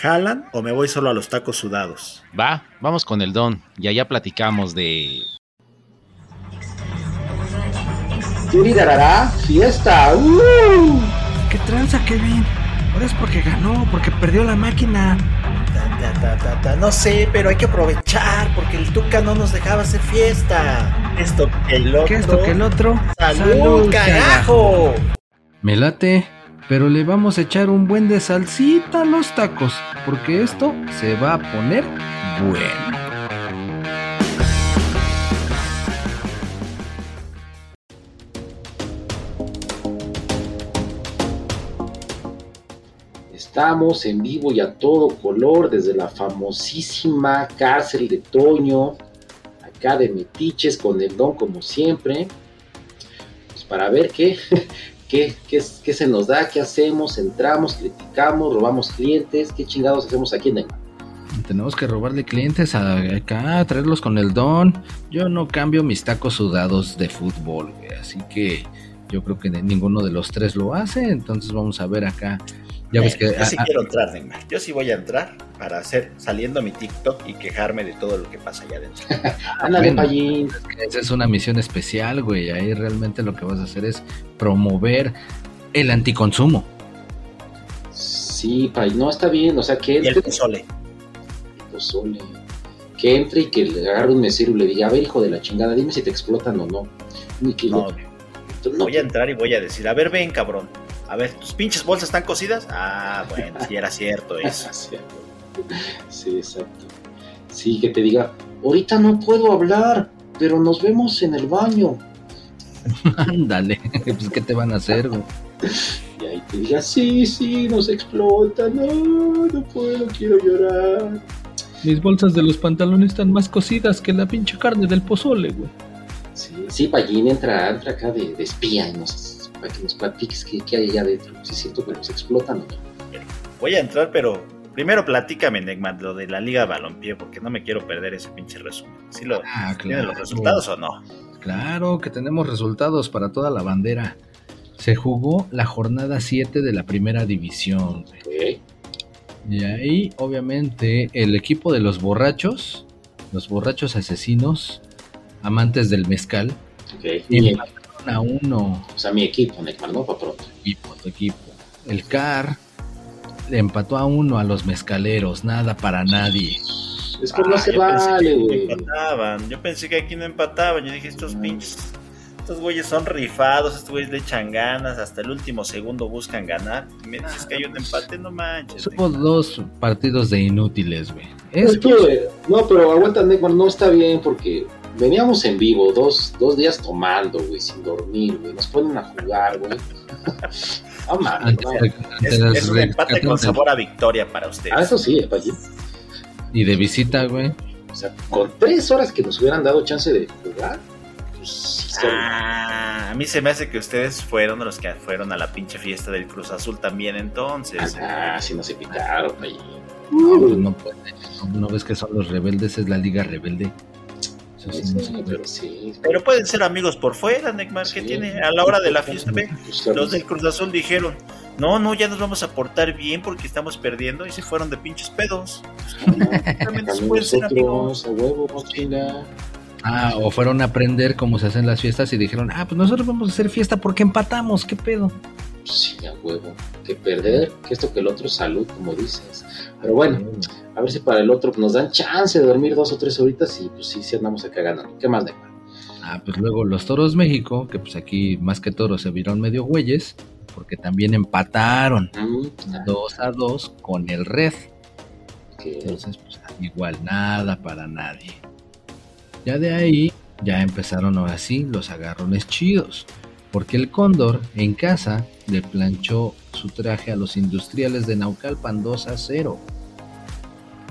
¿Jalan o me voy solo a los tacos sudados? Va, vamos con el don y allá platicamos de... Yuri dará fiesta. ¡Uh! ¿Qué tranza, Kevin? Ahora es porque ganó, porque perdió la máquina. Ta, ta, ta, ta, ta. No sé, pero hay que aprovechar porque el Tuca no nos dejaba hacer fiesta. Esto que el otro. ¿Qué esto que el otro? ¡Salud, carajo! Me late, pero le vamos a echar un buen de salsita a los tacos, porque esto se va a poner bueno. Estamos en vivo y a todo color desde la famosísima cárcel de Toño, acá de Metiches con el don como siempre, pues para ver qué, qué, qué, qué se nos da, qué hacemos, entramos, criticamos, robamos clientes, qué chingados hacemos aquí en el Tenemos que robarle clientes a- acá, traerlos con el don. Yo no cambio mis tacos sudados de fútbol, güey, así que yo creo que ninguno de los tres lo hace. Entonces vamos a ver acá. Ya ves que Eh, yo sí quiero entrar, Neymar. Yo sí voy a entrar para hacer saliendo mi TikTok y quejarme de todo lo que pasa allá adentro. Ándale, bueno. Payín. esa es una misión especial, güey. Ahí realmente lo que vas a hacer es promover el anticonsumo. Sí, Payín, no está bien, o sea, que Y el entre, pozole. pozole, que entre y que le agarre un mesero y le diga, a ver, hijo de la chingada, dime si te explotan o no. Ni que No, no, voy a entrar y voy a decir, a ver, ven, cabrón. A ver, ¿tus pinches bolsas están cocidas? Ah, bueno, sí era cierto eso. Sí, Sí, exacto. Sí, que te diga, ahorita no puedo hablar, pero nos vemos en el baño. Ándale, pues ¿qué te van a hacer, güey? Y ahí te diga, sí, sí, nos explota, no, no puedo, quiero llorar. Mis bolsas de los pantalones están más cocidas que la pinche carne del pozole, güey. Sí, Pallín entra, entra acá de, de espía y nos, para que nos platiques qué, qué hay allá adentro. Si es cierto que nos explotan no. Voy a entrar, pero primero platícame, Neymar, lo de la Liga Balompié, porque no me quiero perder ese pinche resumen. ¿Sí lo, Ah, ¿Tienen los resultados o no? Claro que tenemos resultados para toda la bandera. Se jugó la jornada 7 de la primera división. Y ahí, obviamente, el equipo de los borrachos, los borrachos asesinos, amantes del mezcal, ok. Mi- empataron a uno. o sea, mi equipo, Neymar, ¿no? Para pronto. equipo, tu equipo. El CAR le empató a uno a los mezcaleros, nada para nadie. Es que no Ah, se vale, güey. empataban. Yo pensé que aquí no empataban. Yo dije, estos pinches. Estos güeyes son rifados, estos güeyes le echan ganas, hasta el último segundo buscan ganar. Y me dices que hay un empate, no manches. Hubo dos partidos de inútiles, güey. Es Es que, no, pero aguanta, Neymar, no está bien porque veníamos en vivo dos, dos días tomando, güey, sin dormir, güey. Nos ponen a jugar, güey. No mames, Es, es un empate con sabor a victoria para ustedes. Ah, eso sí, eh, Pallín. Y de visita, güey. O sea, con tres horas que nos hubieran dado chance de jugar, pues Ah, a mí se me hace que ustedes fueron los que fueron a la pinche fiesta del Cruz Azul también entonces. Ah, sí nos invitaron, Pallín. No, pues no puede. No, no ves que son los rebeldes, es la liga rebelde. Sí, no pero sí. Pero pueden ser amigos por fuera, Neymar. ¿Qué tiene? A la hora de la fiesta, ve. Pues, Los del Cruz Azul dijeron, no, no, ya nos vamos a portar bien porque estamos perdiendo y se fueron de pinches pedos. Pueden ser a huevo. Ah, o fueron a aprender cómo se hacen las fiestas y dijeron, ah, pues nosotros vamos a hacer fiesta porque empatamos, ¿qué pedo? Sí, a huevo. Que perder, que esto que el otro salud, como dices. Pero bueno, a ver si para el otro nos dan chance de dormir dos o tres horitas y pues sí, sí andamos acá ganando. ¿Qué más, Neymar? Ah, pues luego los Toros México, que pues aquí más que toros se vieron medio güeyes, porque también empataron Mm, 2 a 2 con el Red. Entonces, pues igual nada para nadie. Ya de ahí, ya empezaron ahora sí los agarrones chidos. Porque el Cóndor en casa le planchó su traje a los industriales de Naucalpan 2 a 0.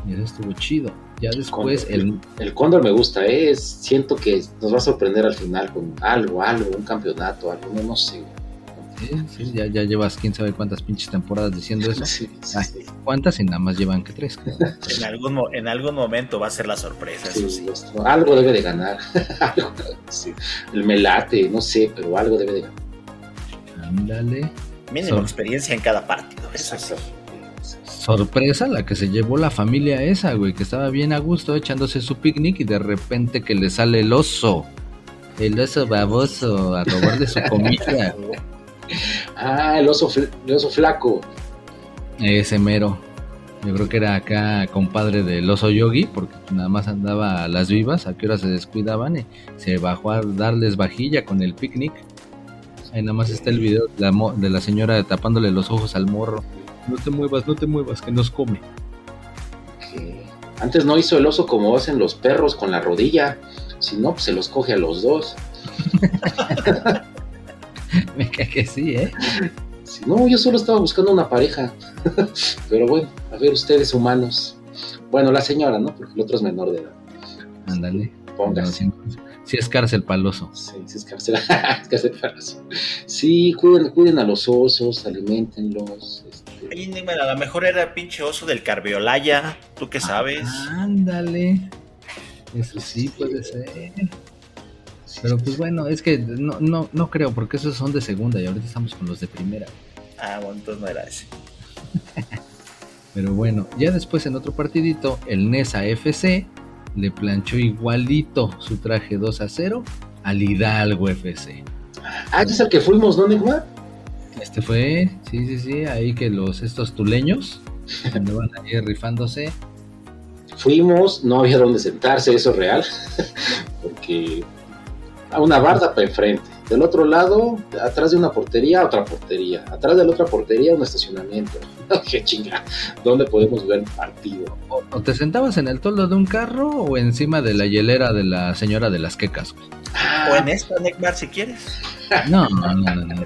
Y eso estuvo chido. Ya después Cóndor. el... El Cóndor me gusta, ¿eh? Siento que nos va a sorprender al final con algo, algo, un campeonato, algo, no sé. Sí, sí, ya, ya llevas quién sabe cuántas pinches temporadas diciendo eso. Sí, sí, Ay, sí. ¿Cuántas? Y nada más llevan que tres. En algún, mo- en algún momento va a ser la sorpresa, Sí, eso sí. los- algo debe de ganar. El melate, no sé, pero algo debe de ganar. Ándale. Mínimo experiencia en cada partido, eso sí. Sorpresa la que se llevó la familia esa, güey, que estaba bien a gusto echándose su picnic y de repente que le sale el oso. El oso baboso a robarle su comida. Ah, el oso, el oso flaco. Ese mero. Yo creo que era acá compadre del oso yogi, porque nada más andaba a las vivas, a qué hora se descuidaban y se bajó a darles vajilla con el picnic. Ahí nada más está el video de la, de la señora tapándole los ojos al morro. No te muevas, no te muevas, que nos come. antes no hizo el oso como hacen los perros con la rodilla. Si no, pues se los coge a los dos. Me cae que sí, ¿eh? No, yo solo estaba buscando una pareja. Pero bueno, a ver ustedes humanos. Bueno, la señora, ¿no? Porque el otro es menor de edad. Ándale. Póngase. No, sí, sí es cárcel paloso. Sí, sí, es cárcel. es cárcel para eso. Sí, cuiden, cuiden a los osos, alimentenlos. Este, Oye, Nigma, a lo mejor era pinche oso del Carbiolaya, ¿tú qué sabes? Ándale. Eso sí puede ser. Pero pues bueno, es que no, no, no creo, porque esos son de segunda y ahorita estamos con los de primera. Ah, bueno, entonces no era ese. Pero bueno, ya después en otro partidito, el Nesa FC le planchó igualito su traje 2 a 0 al Hidalgo FC. Ah, es el que fuimos, ¿no, Neymar? Este fue, sí, sí, sí, ahí que los estos tuleños andaban ahí rifándose. Fuimos, no había dónde sentarse, eso es real. Porque a una barda para enfrente. Del otro lado, atrás de una portería, otra portería. Atrás de la otra portería, un estacionamiento. Qué chinga. ¿Dónde podemos ver partido? O, te sentabas en el toldo de un carro o encima de la hielera de la señora de las quecas. O en esta, Neymar, si quieres. No, no, no, no, no.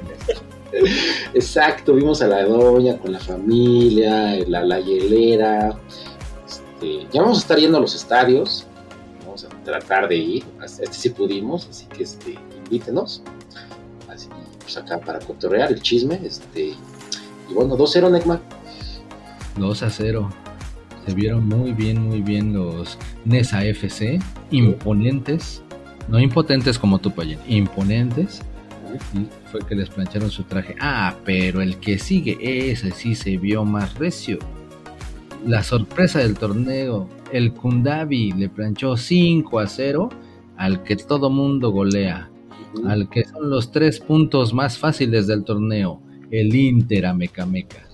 Exacto, vimos a la doña con la familia, la, la hielera. Este, ya vamos a estar yendo a los estadios. Tratar de ir. Este sí pudimos, así que este, invítenos. Así, pues acá para cotorrear el chisme. Este, y bueno, 2-0 Necma. 2 a 0. Se vieron muy bien, muy bien los Nesa FC. Imponentes. No impotentes como tú, Payen. Imponentes. Y fue que les plancharon su traje. Ah, pero el que sigue, ese sí se vio más recio. La sorpresa del torneo. El Kundabi le planchó 5 a 0 al que todo mundo golea. Al que son los tres puntos más fáciles del torneo. El Inter a Meca Meca.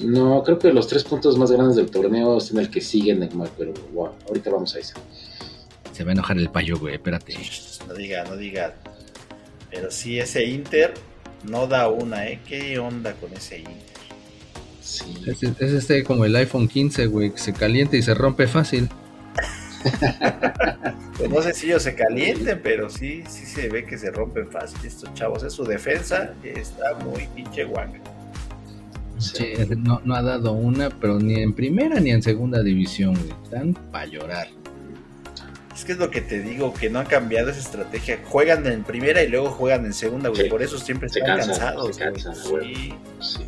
No, creo que los tres puntos más grandes del torneo es en el que sigue Necma, pero wow, ahorita vamos a eso. Se va a enojar el payo, güey, espérate. No diga, no diga. Pero sí, ese Inter no da una, ¿eh? ¿Qué onda con ese Inter? Sí. Es, es este como el iPhone 15, güey, que se calienta y se rompe fácil. Pues no sé si ellos se calienten, pero sí, sí se ve que se rompen fácil estos chavos. Es su defensa, está muy pinche guanga. Sí, no, no ha dado una, pero ni en primera ni en segunda división, güey. Están para llorar. Es que es lo que te digo, que no han cambiado esa estrategia. Juegan en primera y luego juegan en segunda, güey. Sí. Por eso siempre Se están cansados. se cansan, güey. güey. Sí. Sí,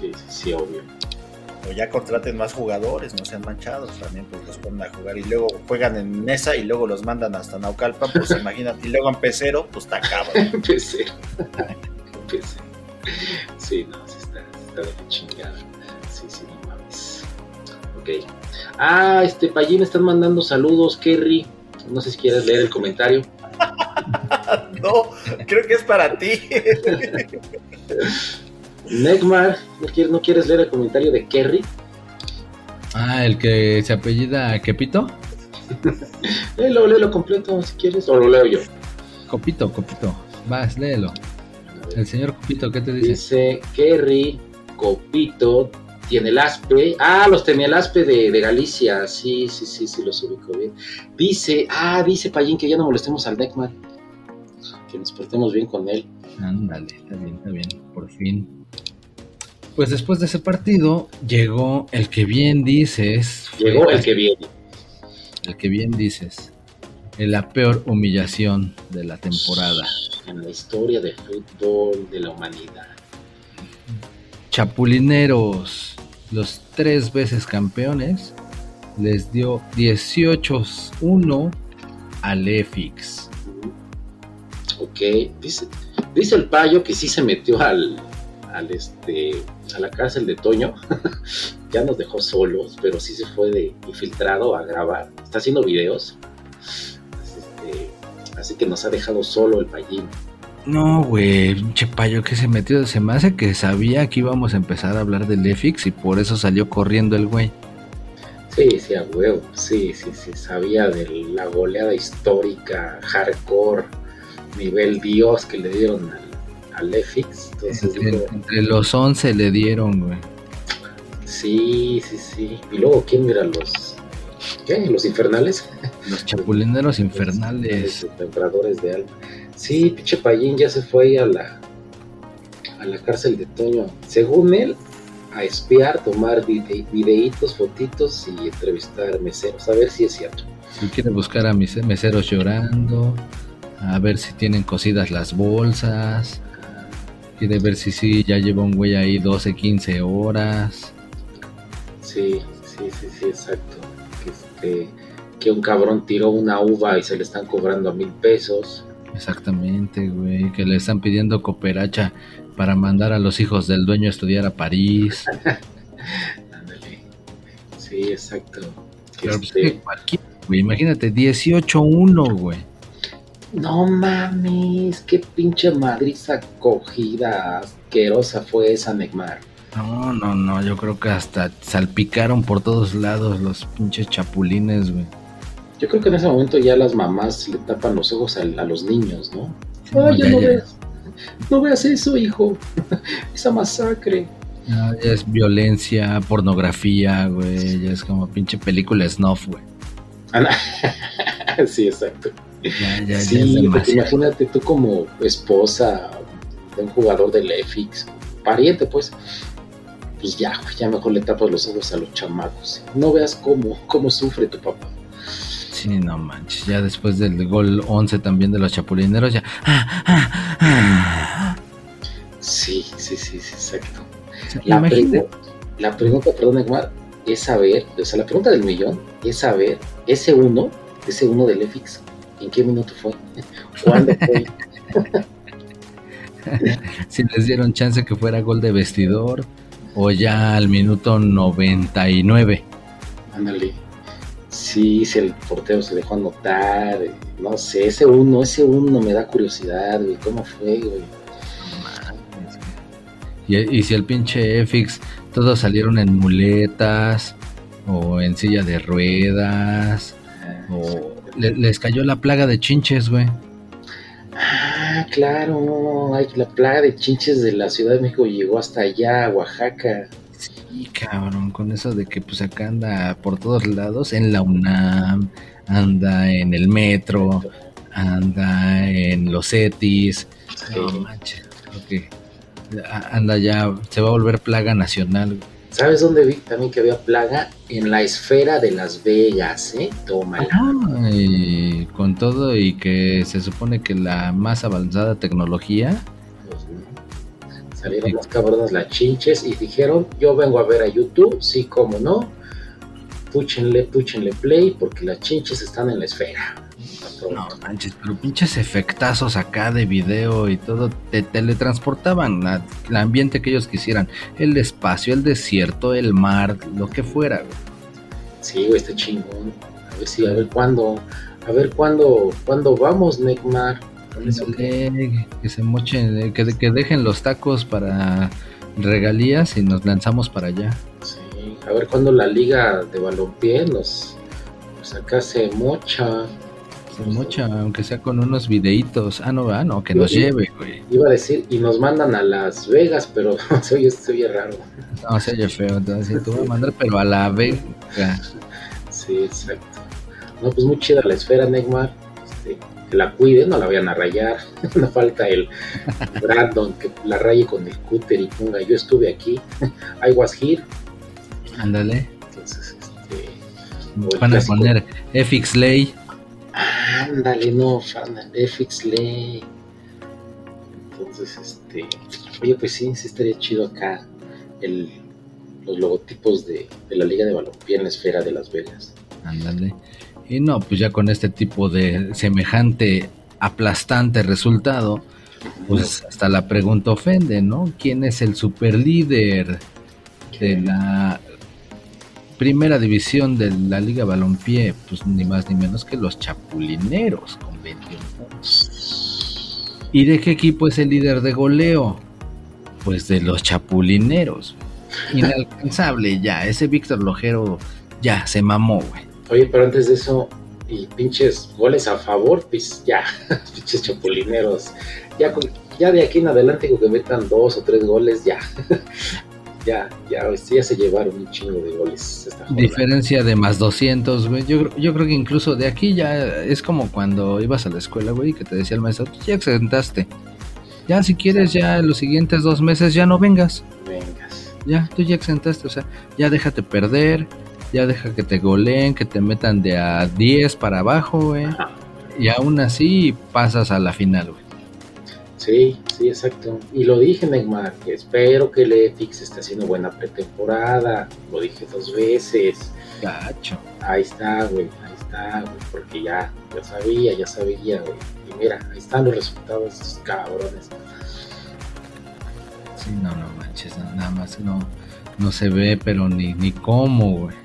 sí, sí, sí, obvio. O ya contraten más jugadores, no sean manchados. También pues los ponen a jugar y luego juegan en mesa y luego los mandan hasta Naucalpan. Pues imagínate. Y luego en Pecero, pues está cabrón. Empecé. Empecé. Sí, no, sí está, está de chingada. Sí, sí, no mames. Ok. Ah, este Payín están mandando saludos, Kerry. No sé si quieres leer el comentario. No, creo que es para ti. Negmar, ¿no quieres, ¿no quieres leer el comentario de Kerry? Ah, el que se apellida Quepito. Léelo, léelo completo si quieres, o lo leo yo. Copito, Copito. Vas, léelo. El señor Copito, ¿qué te dice? Dice Kerry, Copito, tiene el aspe. Ah, los tenía el aspe de, de Galicia. Sí, sí, sí, sí, los ubico bien. Dice, ah, dice Payín que ya no molestemos al Neckman. Que nos portemos bien con él. Ándale, está bien, está bien. Por fin. Pues después de ese partido llegó el que bien dices. Llegó el que viene. el que bien dices. en La peor humillación de la temporada. En la historia del fútbol de la humanidad. Chapulineros, los tres veces campeones, les dio 18-1 al EFIX. Ok, dice, dice el payo que sí se metió al, al este, a la cárcel de Toño. ya nos dejó solos, pero sí se fue de infiltrado a grabar. Está haciendo videos. Así, este, así que nos ha dejado solo el payín. No, güey, pinche payo que se metió. Se me hace que sabía que íbamos a empezar a hablar del EFIX y por eso salió corriendo el güey. Sí, sí, a huevo. Sí, sí, sí. Sabía de la goleada histórica, hardcore, nivel Dios que le dieron al, al EFIX. Entonces, Entre, los 11 le dieron, güey. sí, sí, sí. Y luego, ¿quién mira los. ¿Qué? ¿Los infernales? Los chapulineros infernales. Los Templadores de alma. Sí, pinche Payín ya se fue ahí a la, a la cárcel de Toño. Según él, a espiar, tomar vide- videitos, fotitos y entrevistar meseros. A ver si es cierto. Si quiere buscar a mis meseros llorando, a ver si tienen cosidas las bolsas, quiere ver si sí ya lleva un güey ahí 12, 15 horas. Sí, sí, sí, sí, exacto. Que, este, que un cabrón tiró una uva y se le están cobrando a mil pesos. Exactamente, güey, que le están pidiendo cooperacha para mandar a los hijos del dueño a estudiar a París. Ándale. Sí, exacto. Que Pero, pues, este- imagínate, 18-1, güey. No mames, qué pinche madriza cogida asquerosa fue esa Neymar. No, no, no, yo creo que hasta salpicaron por todos lados los pinches chapulines, güey. Yo creo que en ese momento ya las mamás le tapan los ojos a, a los niños, ¿no? No, Ay, ya ya, no ya. veas, no veas eso, hijo. Esa masacre. Ya, ya es violencia, pornografía, güey. Ya es como pinche película snuff, güey. Sí, exacto. Ya, ya, ya es sí, porque imagínate tú como esposa de un jugador del EFIX, pariente, pues. Pues ya, ya mejor le tapas los ojos a los chamacos. No veas cómo, cómo sufre tu papá. Sí, no manches. Ya después del gol 11 también de los chapulineros, ya. ah, ah, ah. Sí, sí, sí, sí, exacto. La, pregu- la pregunta, perdón, Neymar, es saber, o sea, la pregunta del millón es saber, ese uno, ese uno del EFIX, ¿en qué minuto fue? ¿Cuándo fue? si les dieron chance que fuera gol de vestidor o ya al minuto 99. Ándale. Sí, si el portero se dejó anotar, eh, no sé, ese uno, ese uno me da curiosidad, güey, ¿cómo fue, güey? Y, y si el pinche FX todos salieron en muletas o en silla de ruedas o le- les cayó la plaga de chinches, güey. Ah, claro, ay, la plaga de chinches de la Ciudad de México llegó hasta allá, a Oaxaca. Sí, cabrón, con eso de que pues acá anda por todos lados, en la UNAM, anda en el metro, anda en los ETIs. No Sí. manches, creo que anda ya, se va a volver plaga nacional. güey. ¿Sabes dónde vi también que había plaga? En la esfera de Las Vegas, ¿eh? Tómala. Y con todo y que se supone que la más avanzada tecnología, Pues, ¿no? Salieron las cabronas las chinches y dijeron, yo vengo a ver a YouTube, sí, como no. Púchenle, púchenle play porque las chinches están en la esfera. No manches, pero pinches efectazos acá de video y todo, te teletransportaban al ambiente que ellos quisieran, el espacio, el desierto, el mar, lo que fuera. güey. Sí, güey, está chingón. A ver si, a ver cuándo, a ver cuándo, cuándo vamos, eso que- se mochen, eh, que, que dejen los tacos para regalías y nos lanzamos para allá. Sí, a ver cuándo la liga de balompié nos, pues acá se mocha. Mocha, aunque sea con unos videitos. Ah, no, ah, no, que nos Sí. lleve, güey. Iba a decir, y nos mandan a Las Vegas, pero se oye, se oye raro. No, se oye feo, entonces te voy a mandar, pero a la vega. Sí, exacto. No, pues muy chida la esfera, Neymar. Este, que la cuide, no la vayan a rayar. no falta el Brandon que la raye con el cúter y ponga yo estuve aquí, I was here. Ándale. Entonces, este. Van a poner FX Lay. Ándale, no, FX Lay. Entonces, este. Oye, pues sí, sí estaría chido acá el, los logotipos de, de la Liga de Balompié en la esfera de Las Vegas. Ándale. Y no, pues ya con este tipo de semejante aplastante resultado, pues hasta la pregunta ofende, ¿no? ¿Quién es el superlíder de la primera división de la Liga Balompié? Pues ni más ni menos que los Chapulineros con 21 puntos. ¿Y de qué equipo es el líder de goleo? Pues de los Chapulineros. Inalcanzable ya, ese Víctor Lojero ya se mamó, güey. Oye, pero antes de eso, y pinches goles a favor, pues ya, pinches chapulineros. Ya, ya de aquí en adelante con que metan dos o tres goles, ya. ya, ya, este, ya se llevaron un chingo de goles esta. Diferencia de más 200, güey. Yo, creo- yo creo que incluso de aquí ya es como cuando ibas a la escuela, güey, y que te decía el maestro, "Tú ya exentaste. Ya si quieres, ya los siguientes dos meses ya no vengas. Vengas. Ya, tú ya exentaste. O sea, ya déjate perder. Ya deja que te goleen, que te metan de a 10 para abajo, güey. Ajá. Y aún así pasas a la final, güey. Sí, sí, exacto. Y lo dije, Neymar, que espero que el EFIX esté haciendo buena pretemporada. Lo dije dos veces. Gacho. Ahí está, güey, ahí está, güey, porque ya, ya sabía, ya sabía, güey. Y mira, ahí están los resultados de estos cabrones. Sí, no, no manches, no, nada más no, no se ve, pero ni, ni cómo, güey.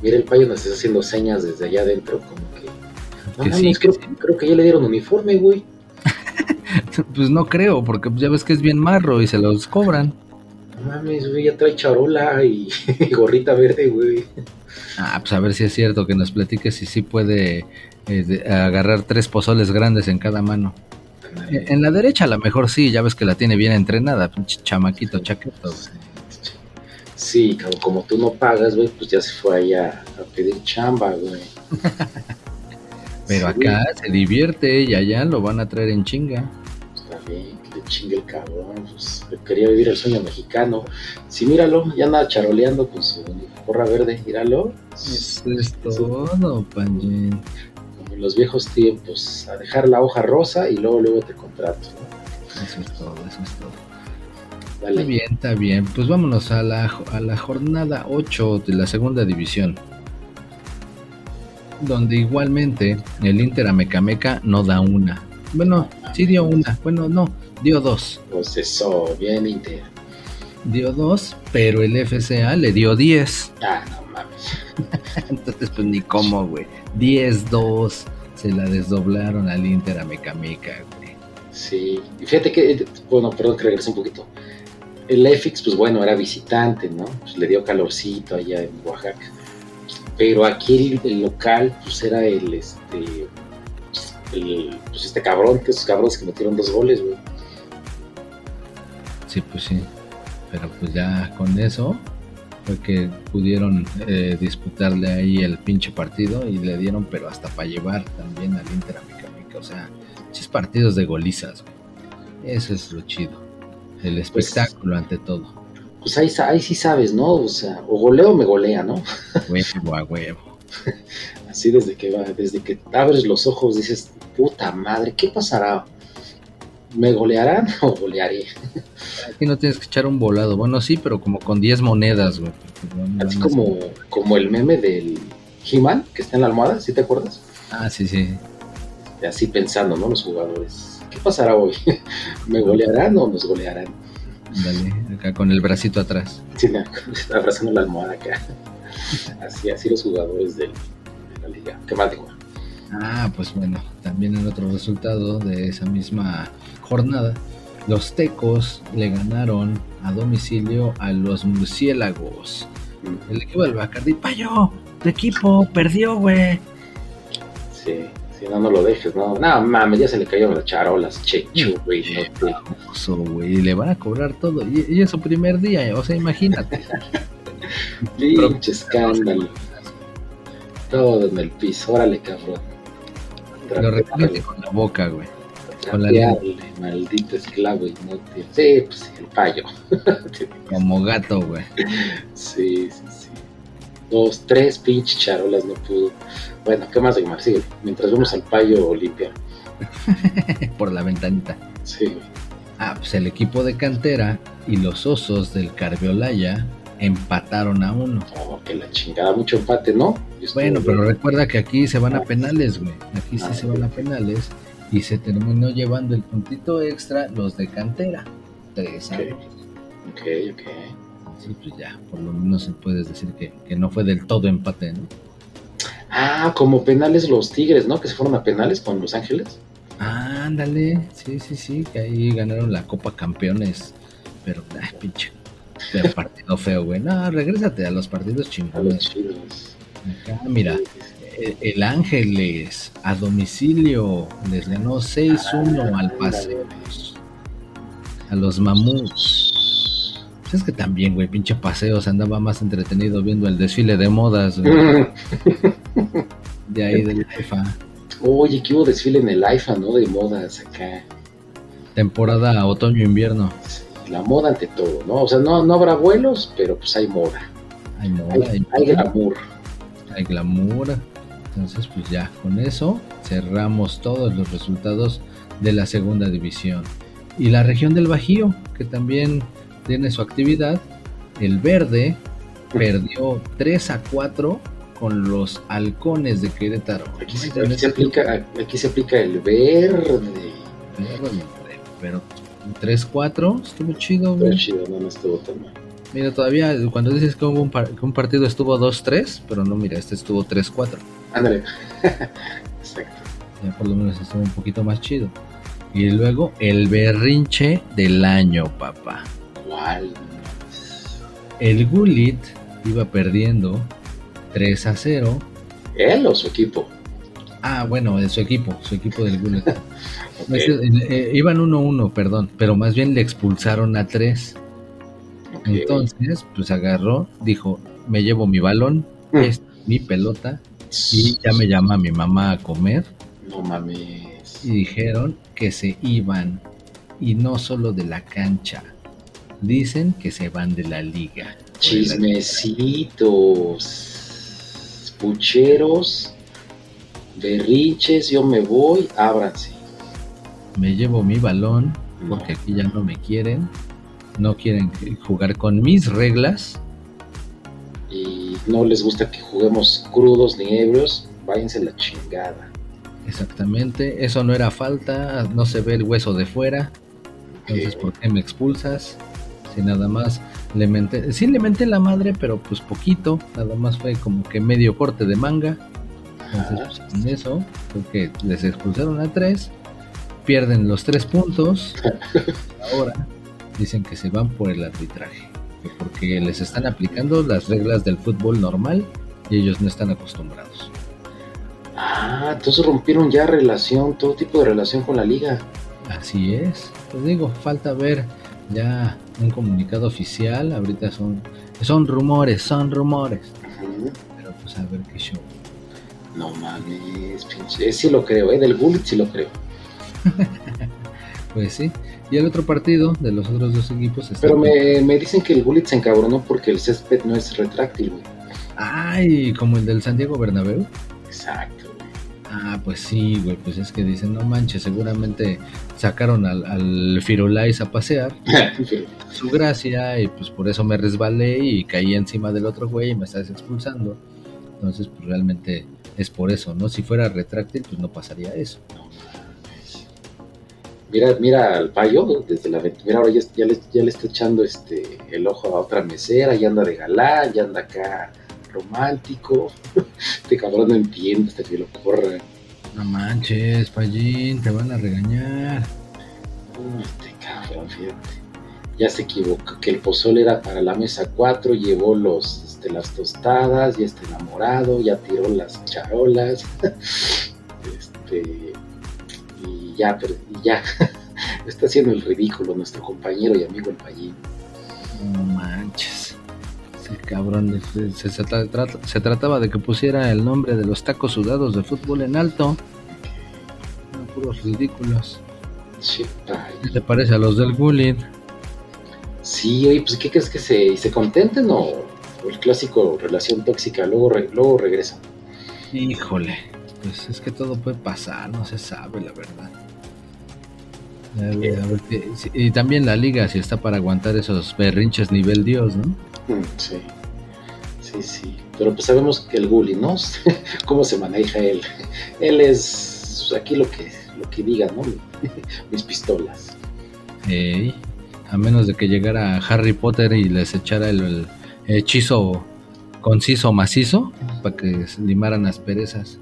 Mira, el payo nos está haciendo señas desde allá adentro, como que. No Que sí, mames, que creo, sí. creo que ya le dieron uniforme, güey. Pues no creo, porque ya ves que es bien marro y se los cobran. No mames, güey, ya trae charola y, y gorrita verde, güey. Ah, pues a ver si es cierto que nos platique si sí puede eh, de- agarrar tres pozoles grandes en cada mano. Eh, En la derecha a lo mejor sí, ya ves que la tiene bien entrenada, pinche chamaquito, chaqueto. Sí, como, como tú no pagas, güey, pues ya se fue allá a pedir chamba, güey. Pero Sí, acá se divierte y allá lo van a traer en chinga. Que le chingue el cabrón. Pues, quería vivir el sueño mexicano. Sí, míralo, ya anda charoleando con su gorra verde, míralo. Eso es todo, Panjin. Como en los viejos tiempos, a dejar la hoja rosa y luego luego te contrato. ¿no? Eso es todo, eso es todo. Dale. Está bien, está bien. Pues vámonos a la, a la jornada 8 de la segunda división. Donde igualmente el Inter Amecameca no da una. Bueno, sí dio una. Bueno, no, dio dos. Pues eso, bien Inter. Dio dos, pero el FCA le dio 10. Ah, no mames. Entonces, pues ni cómo, güey. 10-2. Se la desdoblaron al Inter Amecameca, güey. Sí. Y fíjate que, bueno, perdón que regrese un poquito. El EFIX, pues bueno, era visitante, ¿no? Pues le dio calorcito allá en Oaxaca. Pero aquí el, el local, pues era el, este, el, pues este cabrón, que esos cabrones que metieron dos goles, güey. Sí, pues sí. Pero pues ya con eso fue que pudieron eh, disputarle ahí el pinche partido y le dieron, pero hasta para llevar también al Inter a Mecameca. O sea, muchos partidos de golizas, güey. Eso es lo chido. El espectáculo ante todo. Pues ahí, ahí sí sabes, ¿no? O sea, o goleo o me golea, ¿no? Huevo a huevo. Así desde que va, desde que abres los ojos dices, puta madre, ¿qué pasará? ¿Me golearán o golearé? Aquí no tienes que echar un volado. Bueno, sí, pero como con 10 monedas, güey. Así como, como el meme del He-Man que está en la almohada, ¿sí te acuerdas? Ah, sí, sí. Así pensando, ¿no? Los jugadores. ¿Qué pasará hoy? ¿Me golearán o nos golearán? Dale, acá con el bracito atrás. Sí, abrazando la almohada acá. Así, así los jugadores del- de la liga. ¿Qué más digo? Ah, pues bueno, también en otro resultado de esa misma jornada, los Tecos le ganaron a domicilio a los Murciélagos. El equipo del Bacardi, Payo, tu equipo perdió, güey. Sí, sí, no, no lo dejes, no. No, mames, ya se le cayeron las charolas, che, güey, no güey, le van a cobrar todo. Y, y es su primer día, o sea, imagínate. Pinche escándalo. Todo en el piso, órale, cabrón. Lo recoge con la boca, güey. Con la Trapearle, maldito esclavo inútil. Sí, pues el payo. Como gato, güey. Sí, sí, sí. Dos, tres pinches charolas no pudo. Bueno, ¿qué más, Neymar? Sigue. Mientras vemos al payo limpiar. Por la ventanita. Sí. Ah, pues el equipo de cantera y los osos del Carviolaya empataron a uno. Oh, que la chingada, mucho empate, ¿no? Bueno, pero recuerda que aquí se van a penales, güey. Aquí sí ah, se van a penales. Y se terminó llevando el puntito extra los de cantera. Tres okay. ok, ok. Sí, pues ya, por lo menos se puede decir que, que no fue del todo empate, ¿no? Ah, como penales los Tigres, ¿no? Que se fueron a penales con Los Ángeles. ándale, sí, sí, sí, que ahí ganaron la Copa Campeones. Pero, ay, pinche. Pero partido feo, güey. No, regrésate a los partidos chingones. Acá, mira, el, Ángeles a domicilio les ganó 6-1 al Paseo. A los Mamuts. Pues es que también, güey, pinche Paseos andaba más entretenido viendo el desfile de modas, güey. de ahí del IFA. Oye, que hubo desfile en el IFA, ¿no? De modas acá. Temporada otoño-invierno. La moda ante todo, ¿no? O sea, no, no habrá vuelos, pero pues hay moda. Hay moda. Hay, hay glamour. Hay glamour. Entonces, pues ya, con eso cerramos todos los resultados de la segunda división. Y la región del Bajío, que también tiene su actividad, el verde perdió 3 a 4 con los halcones de Querétaro. Aquí, se, aplica, aquí se aplica el verde. pero 3-4 estuvo chido, Estuvo chido, no, no estuvo tan mal. Mira, todavía cuando dices que, un, que un partido estuvo 2-3, pero no, mira, este estuvo 3-4. Ándale. Exacto. Ya por lo menos estuvo un poquito más chido. Y luego el berrinche del año, papá. ¿Cuál? El Gulit iba perdiendo 3 a 0. ¿Él o su equipo? Ah, bueno, de su equipo, su equipo del Gulit. Eh, iban 1-1, perdón, pero más bien le expulsaron a 3. Entonces, pues agarró, dijo, me llevo mi balón, mm. es mi pelota, y ya me llama mi mamá a comer. No mames. Y dijeron que se iban, y no solo de la cancha, dicen que se van de la liga. Chismecitos, pucheros, berrinches, yo me voy, ábranse. Me llevo mi balón, porque aquí ya no me quieren no quieren jugar con mis reglas. Y no les gusta que juguemos crudos ni ebrios, váyanse la chingada. Exactamente, eso no era falta, no se ve el hueso de fuera. Entonces, ¿por qué me expulsas? Si nada más le menté, sí le menté la madre, pero pues poquito, nada más fue como que medio corte de manga. Entonces, pues, eso, porque les expulsaron a tres, pierden los tres puntos. Ahora dicen que se van por el arbitraje, porque les están aplicando las reglas del fútbol normal y ellos no están acostumbrados. Ah, entonces rompieron ya relación, todo tipo de relación con la liga. Así es, pues digo, falta ver ya un comunicado oficial, ahorita son, son rumores, son rumores. Pero pues a ver qué show. No mames, pinche, sí lo creo, ¿eh? del Gullit sí lo creo. pues sí, y el otro partido de los otros dos equipos Pero me, me, dicen que el Bullet se encabronó porque el césped no es retráctil, güey. Ay, como el del San Diego Bernabéu. Exacto, güey. Ah, pues sí, güey, pues es que dicen, no manches, seguramente sacaron al, al Firulais a pasear. su gracia, y pues por eso me resbalé y caí encima del otro güey y me estás expulsando. Entonces, pues realmente es por eso, ¿no? Si fuera retráctil, pues no pasaría eso. No, Mira, mira al payo desde la Mira, ahora ya, le, ya, le, está echando este el ojo a otra mesera, ya anda de galán, ya anda acá romántico. este cabrón no entiende hasta que lo corra. No manches, payín, te van a regañar. este cabrón, fíjate. Ya se equivocó, que el pozole era para la mesa 4, llevó los, este, las tostadas, ya está enamorado, ya tiró las charolas. este ya, pero ya. Está haciendo el ridículo nuestro compañero y amigo el Pallín. No manches. Ese cabrón. Se, trataba de que pusiera el nombre de los tacos sudados de fútbol en alto. puros ridículos. ¿Qué te parece a los del Gullit? Sí, oye, pues ¿qué crees que se, se contenten o el clásico relación tóxica luego, re- luego regresa? Híjole, pues es que todo puede pasar, no se sabe la verdad. A ver, a ver qué- sí, y también la liga, si está para aguantar esos berrinches nivel Dios, ¿no? Mm, Sí, sí, sí. Pero pues sabemos que el Gulli, ¿no? Cómo se maneja él. Él es aquí lo que, lo que diga, ¿no? Mis pistolas. A menos de que llegara Harry Potter y les echara el, el hechizo conciso macizo para que se limaran asperezas.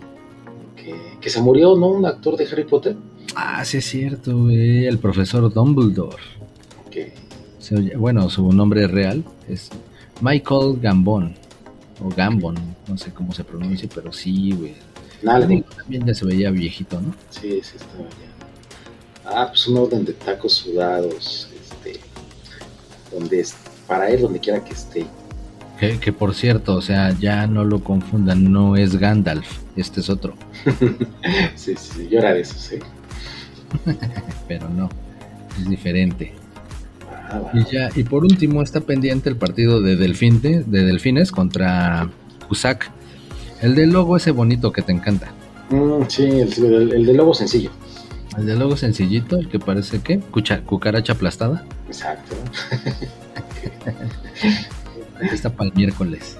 Que, que se murió, ¿no? Un actor de Harry Potter. Ah, sí es cierto, güey, el profesor Dumbledore. Que, Se oye- bueno, su nombre real es Michael Gambon. O Gambon, no sé cómo se pronuncia, pero sí, güey. nada. También ya se veía viejito, ¿no? Sí, sí, estaba ya. Ah, pues un orden de tacos sudados. Este. Donde es. Para él, donde quiera que esté. Que, que por cierto, o sea, ya no lo confundan, no es Gandalf, este es otro, Sí, sí, yo era de esos, ¿eh? pero no, es diferente. Ah. Y ya, y por último está pendiente el partido de, Delfín, de, de Delfines contra Cusac. El del logo ese bonito que te encanta. Mm, sí, el, el, el de lobo sencillo. El del logo sencillito, el que parece que Cucha- cucaracha aplastada. Exacto. Ahí está para el miércoles.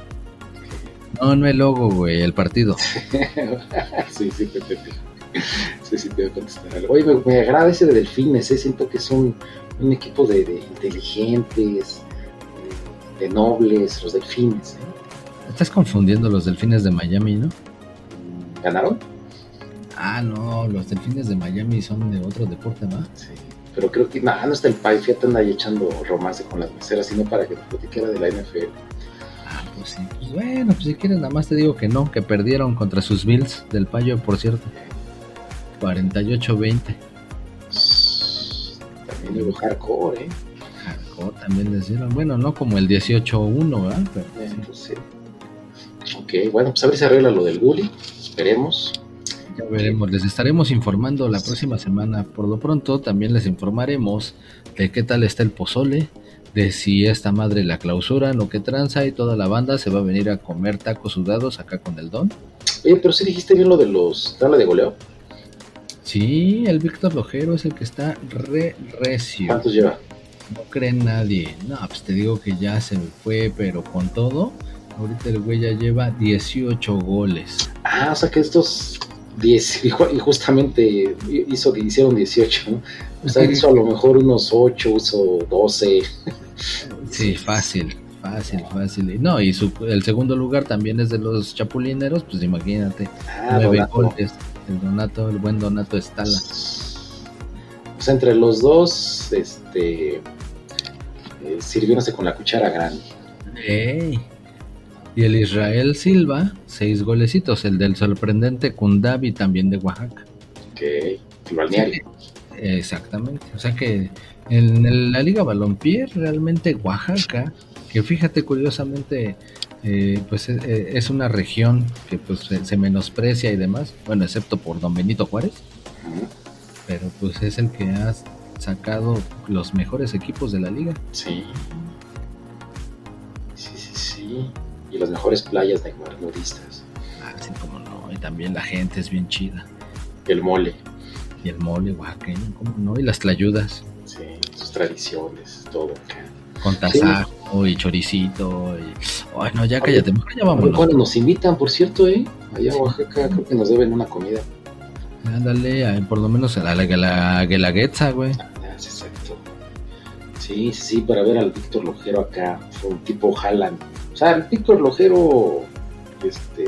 No, no el logo, güey, el partido. sí, sí, te entendí. Sí, sí, te voy a contestar algo. Oye, me, me agrada ese de Delfines, ¿eh? Siento que es un, equipo de, de inteligentes, de, de nobles, los Delfines, ¿eh? Estás confundiendo los delfines de Miami, ¿no? ¿Ganaron? Ah, no, los delfines de Miami son de otro deporte, ¿va? Sí. Pero creo que, nada, no está el Pai, fíjate, anda ahí echando romance con las meseras, sino para que te platicara de la NFL. Ah, pues sí. Pues bueno, pues si quieres, nada más te digo que no, que perdieron contra sus Bills del Payo, por cierto. 48-20. También hubo hardcore, ¿eh? Hardcore también les dieron. Bueno, no como el 18-1, ¿verdad? Pero Eh, sí. pues, sí. Ok, bueno, pues a ver si arregla lo del bully. Esperemos. Ya veremos, les estaremos informando la próxima semana. Por lo pronto, también les informaremos de qué tal está el pozole, de si esta madre la clausura, o qué tranza y toda la banda se va a venir a comer tacos sudados acá con el don. Oye, pero sí dijiste bien lo de los tabla de goleo. Sí, el Víctor Lojero es el que está re recio. ¿Cuántos lleva? No cree nadie. No, pues te digo que ya se fue, pero con todo, ahorita el güey ya lleva 18 goles. Ah, o sea que estos 10, y ju- y justamente hizo, hicieron 18, ¿no? O sea, hizo a lo mejor unos 8, hizo 12. Sí, fácil, fácil, fácil. Y No, y su, el segundo lugar también es de los chapulineros, pues imagínate, Ah, nueve Donato. goles. El Donato, el buen Donato Estala. Sea, entre los dos, este, eh, sirviéndose con la cuchara grande. Ey. Y el Israel Silva, seis golecitos. El del sorprendente Kundabi, también de Oaxaca. Ok, balneario. Exactamente. O sea que en el- la Liga Balompié, realmente Oaxaca, que fíjate curiosamente, eh, pues eh, es una región que pues se, se menosprecia y demás, bueno, excepto por Don Benito Juárez, pero pues es el que ha sacado los mejores equipos de la liga. Sí. Sí, sí, sí. Y las mejores playas de mar nudistas. Así como no, y también la gente es bien chida. El mole. Y el mole oaxaqueño, como no, y las tlayudas, Sí, sus tradiciones, todo con tasajo y choricito. Y... Ay, no, ya cállate, mejor ya vámonos. Bueno, nos invitan, por cierto, ¿eh? Allá a Oaxaca creo que nos deben una comida. Ándale, por lo menos a la, la, la guelaguetza, güey. Ah, sí, exacto. Sí, sí, sí, para ver al Víctor Lojero acá, fue un tipo Haaland. O sea, el Víctor Lojero este,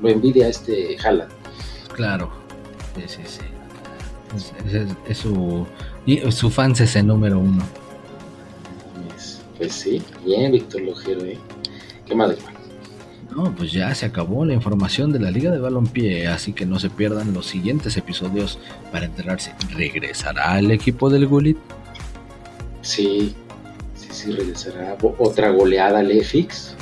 lo envidia a este Haaland. Claro, sí, sí, sí. Es, es- es su, su fans ese número uno. Pues, pues sí, bien Víctor Lojero, ¿eh? Qué madre, hermano. No, pues ya se acabó la información de la Liga de Balompié, así que no se pierdan los siguientes episodios para enterarse. ¿Regresará el equipo del Gulit? Sí, sí, sí, regresará. Otra goleada al EFIX.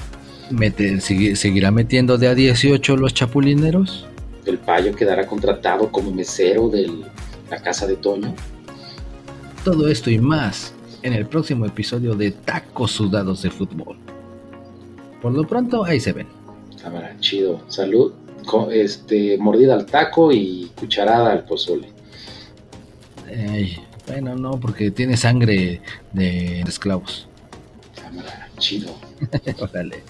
¿Seguirá metiendo de a 18 los chapulineros? El payo quedará contratado como mesero del, la casa de Toño. Todo esto y más en el próximo episodio de Tacos Sudados de Fútbol. Por lo pronto, ahí se ven. Cámara, chido. Salud. Este, mordida al taco y cucharada al pozole. Ay, bueno, no, porque tiene sangre de esclavos. Cámara, chido. Órale.